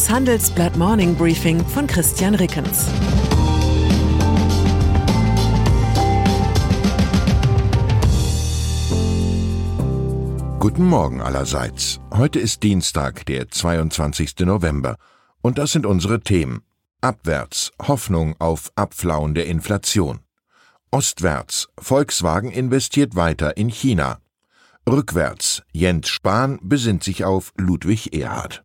Das Handelsblatt Morning Briefing von Christian Rickens. Guten Morgen allerseits. Heute ist Dienstag, der 22. November. Und das sind unsere Themen. Abwärts, Hoffnung auf Abflauen der Inflation. Ostwärts, Volkswagen investiert weiter in China. Rückwärts, Jens Spahn besinnt sich auf Ludwig Erhard.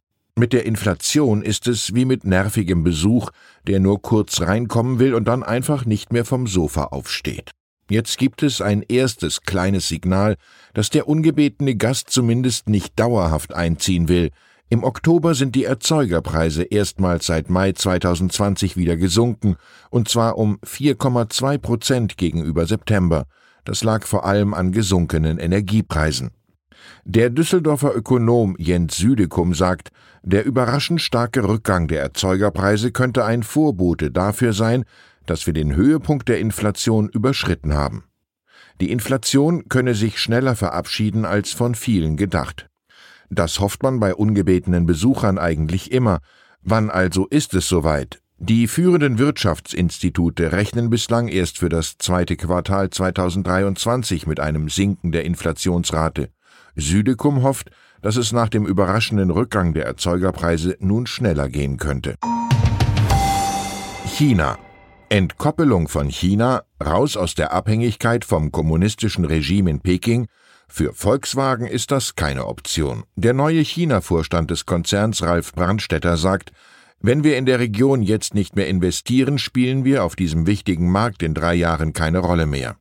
Mit der Inflation ist es wie mit nervigem Besuch, der nur kurz reinkommen will und dann einfach nicht mehr vom Sofa aufsteht. Jetzt gibt es ein erstes kleines Signal, dass der ungebetene Gast zumindest nicht dauerhaft einziehen will. Im Oktober sind die Erzeugerpreise erstmals seit Mai 2020 wieder gesunken, und zwar um 4,2 Prozent gegenüber September. Das lag vor allem an gesunkenen Energiepreisen. Der Düsseldorfer Ökonom Jens Südekum sagt, der überraschend starke Rückgang der Erzeugerpreise könnte ein Vorbote dafür sein, dass wir den Höhepunkt der Inflation überschritten haben. Die Inflation könne sich schneller verabschieden als von vielen gedacht. Das hofft man bei ungebetenen Besuchern eigentlich immer. Wann also ist es soweit? Die führenden Wirtschaftsinstitute rechnen bislang erst für das zweite Quartal 2023 mit einem Sinken der Inflationsrate. Südekum hofft, dass es nach dem überraschenden Rückgang der Erzeugerpreise nun schneller gehen könnte. China. Entkoppelung von China, raus aus der Abhängigkeit vom kommunistischen Regime in Peking, für Volkswagen ist das keine Option. Der neue China-Vorstand des Konzerns Ralf Brandstätter sagt, wenn wir in der Region jetzt nicht mehr investieren, spielen wir auf diesem wichtigen Markt in drei Jahren keine Rolle mehr.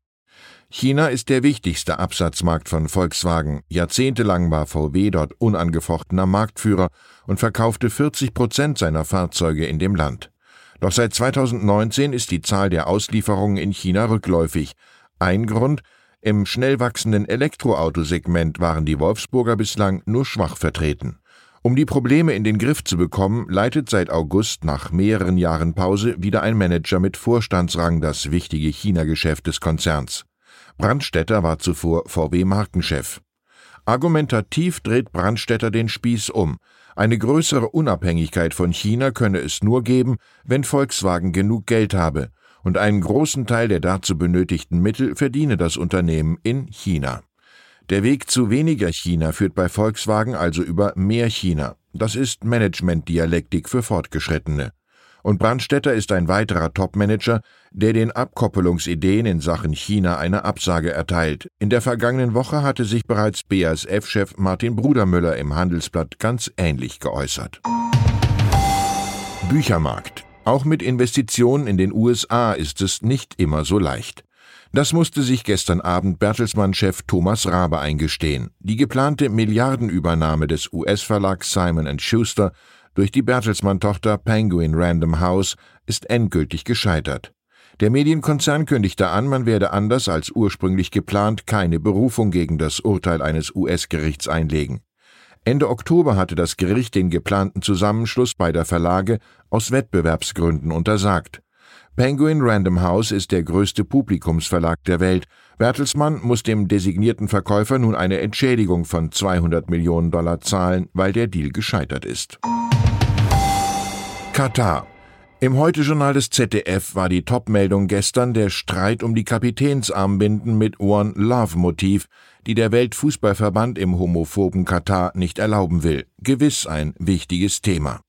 China ist der wichtigste Absatzmarkt von Volkswagen. Jahrzehntelang war VW dort unangefochtener Marktführer und verkaufte 40 Prozent seiner Fahrzeuge in dem Land. Doch seit 2019 ist die Zahl der Auslieferungen in China rückläufig. Ein Grund, im schnell wachsenden Elektroautosegment waren die Wolfsburger bislang nur schwach vertreten. Um die Probleme in den Griff zu bekommen, leitet seit August nach mehreren Jahren Pause wieder ein Manager mit Vorstandsrang das wichtige China-Geschäft des Konzerns. Brandstätter war zuvor VW-Markenchef. Argumentativ dreht Brandstätter den Spieß um. Eine größere Unabhängigkeit von China könne es nur geben, wenn Volkswagen genug Geld habe, und einen großen Teil der dazu benötigten Mittel verdiene das Unternehmen in China. Der Weg zu weniger China führt bei Volkswagen also über mehr China. Das ist Managementdialektik für Fortgeschrittene. Und Brandstätter ist ein weiterer Topmanager, der den Abkoppelungsideen in Sachen China eine Absage erteilt. In der vergangenen Woche hatte sich bereits BASF-Chef Martin Brudermüller im Handelsblatt ganz ähnlich geäußert. Büchermarkt. Auch mit Investitionen in den USA ist es nicht immer so leicht. Das musste sich gestern Abend Bertelsmann-Chef Thomas Rabe eingestehen. Die geplante Milliardenübernahme des US-Verlags Simon Schuster durch die Bertelsmann-Tochter Penguin Random House ist endgültig gescheitert. Der Medienkonzern kündigte an, man werde anders als ursprünglich geplant keine Berufung gegen das Urteil eines US-Gerichts einlegen. Ende Oktober hatte das Gericht den geplanten Zusammenschluss beider Verlage aus Wettbewerbsgründen untersagt. Penguin Random House ist der größte Publikumsverlag der Welt. Bertelsmann muss dem designierten Verkäufer nun eine Entschädigung von 200 Millionen Dollar zahlen, weil der Deal gescheitert ist. Katar. Im Heute-Journal des ZDF war die Topmeldung gestern der Streit um die Kapitänsarmbinden mit One Love Motiv, die der Weltfußballverband im homophoben Katar nicht erlauben will. Gewiss ein wichtiges Thema.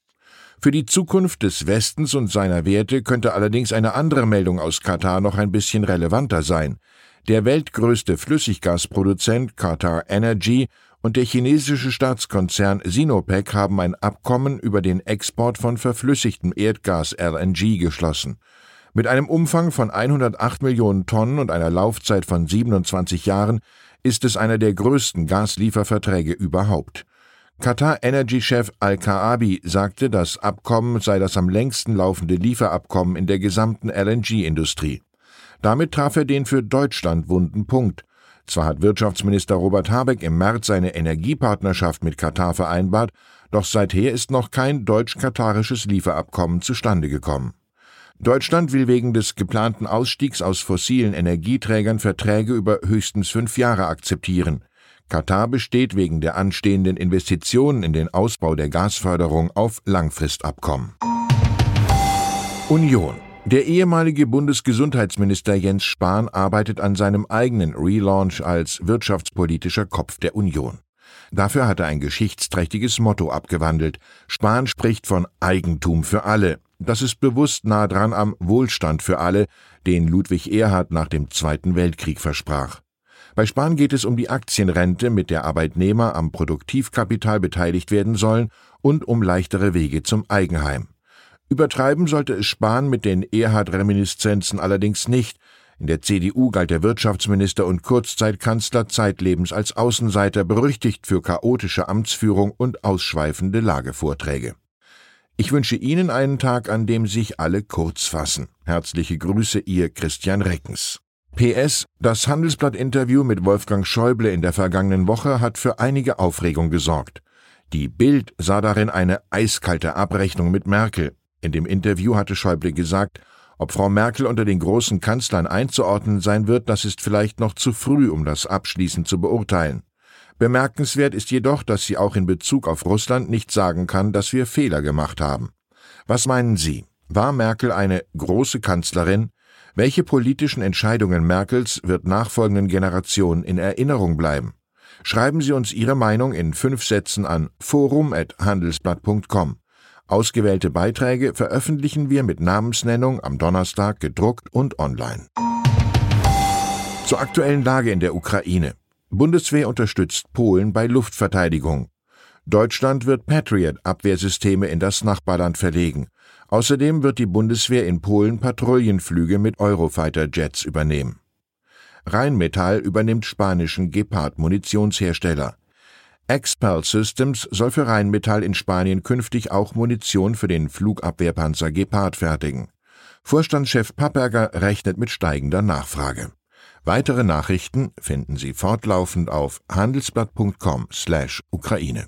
Für die Zukunft des Westens und seiner Werte könnte allerdings eine andere Meldung aus Katar noch ein bisschen relevanter sein. Der weltgrößte Flüssiggasproduzent Qatar Energy und der chinesische Staatskonzern Sinopec haben ein Abkommen über den Export von verflüssigtem Erdgas LNG geschlossen. Mit einem Umfang von 108 Millionen Tonnen und einer Laufzeit von 27 Jahren ist es einer der größten Gaslieferverträge überhaupt. Qatar Energy-Chef Al-Kaabi sagte, das Abkommen sei das am längsten laufende Lieferabkommen in der gesamten LNG-Industrie. Damit traf er den für Deutschland wunden Punkt. Zwar hat Wirtschaftsminister Robert Habeck im März seine Energiepartnerschaft mit Katar vereinbart, doch seither ist noch kein deutsch-katarisches Lieferabkommen zustande gekommen. Deutschland will wegen des geplanten Ausstiegs aus fossilen Energieträgern Verträge über höchstens fünf Jahre akzeptieren. Katar besteht wegen der anstehenden Investitionen in den Ausbau der Gasförderung auf Langfristabkommen. Union. Der ehemalige Bundesgesundheitsminister Jens Spahn arbeitet an seinem eigenen Relaunch als wirtschaftspolitischer Kopf der Union. Dafür hat er ein geschichtsträchtiges Motto abgewandelt. Spahn spricht von Eigentum für alle. Das ist bewusst nah dran am Wohlstand für alle, den Ludwig Erhard nach dem Zweiten Weltkrieg versprach. Bei Spahn geht es um die Aktienrente, mit der Arbeitnehmer am Produktivkapital beteiligt werden sollen, und um leichtere Wege zum Eigenheim. Übertreiben sollte es Spahn mit den Erhard-Reminiszenzen allerdings nicht. In der CDU galt der Wirtschaftsminister und Kurzzeitkanzler zeitlebens als Außenseiter, berüchtigt für chaotische Amtsführung und ausschweifende Lagevorträge. Ich wünsche Ihnen einen Tag, an dem sich alle kurz fassen. Herzliche Grüße, Ihr Christian Reckens. PS, das Handelsblatt-Interview mit Wolfgang Schäuble in der vergangenen Woche hat für einige Aufregung gesorgt. Die Bild sah darin eine eiskalte Abrechnung mit Merkel. In dem Interview hatte Schäuble gesagt, ob Frau Merkel unter den großen Kanzlern einzuordnen sein wird, das ist vielleicht noch zu früh, um das abschließend zu beurteilen. Bemerkenswert ist jedoch, dass sie auch in Bezug auf Russland nicht sagen kann, dass wir Fehler gemacht haben. Was meinen Sie? War Merkel eine große Kanzlerin? Welche politischen Entscheidungen Merkels wird nachfolgenden Generationen in Erinnerung bleiben? Schreiben Sie uns Ihre Meinung in fünf Sätzen an forum.handelsblatt.com. Ausgewählte Beiträge veröffentlichen wir mit Namensnennung am Donnerstag gedruckt und online. Zur aktuellen Lage in der Ukraine. Bundeswehr unterstützt Polen bei Luftverteidigung. Deutschland wird Patriot-Abwehrsysteme in das Nachbarland verlegen. Außerdem wird die Bundeswehr in Polen Patrouillenflüge mit Eurofighter-Jets übernehmen. Rheinmetall übernimmt spanischen Gepard-Munitionshersteller. Expel Systems soll für Rheinmetall in Spanien künftig auch Munition für den Flugabwehrpanzer Gepard fertigen. Vorstandschef Papperger rechnet mit steigender Nachfrage. Weitere Nachrichten finden Sie fortlaufend auf handelsblatt.com/Ukraine.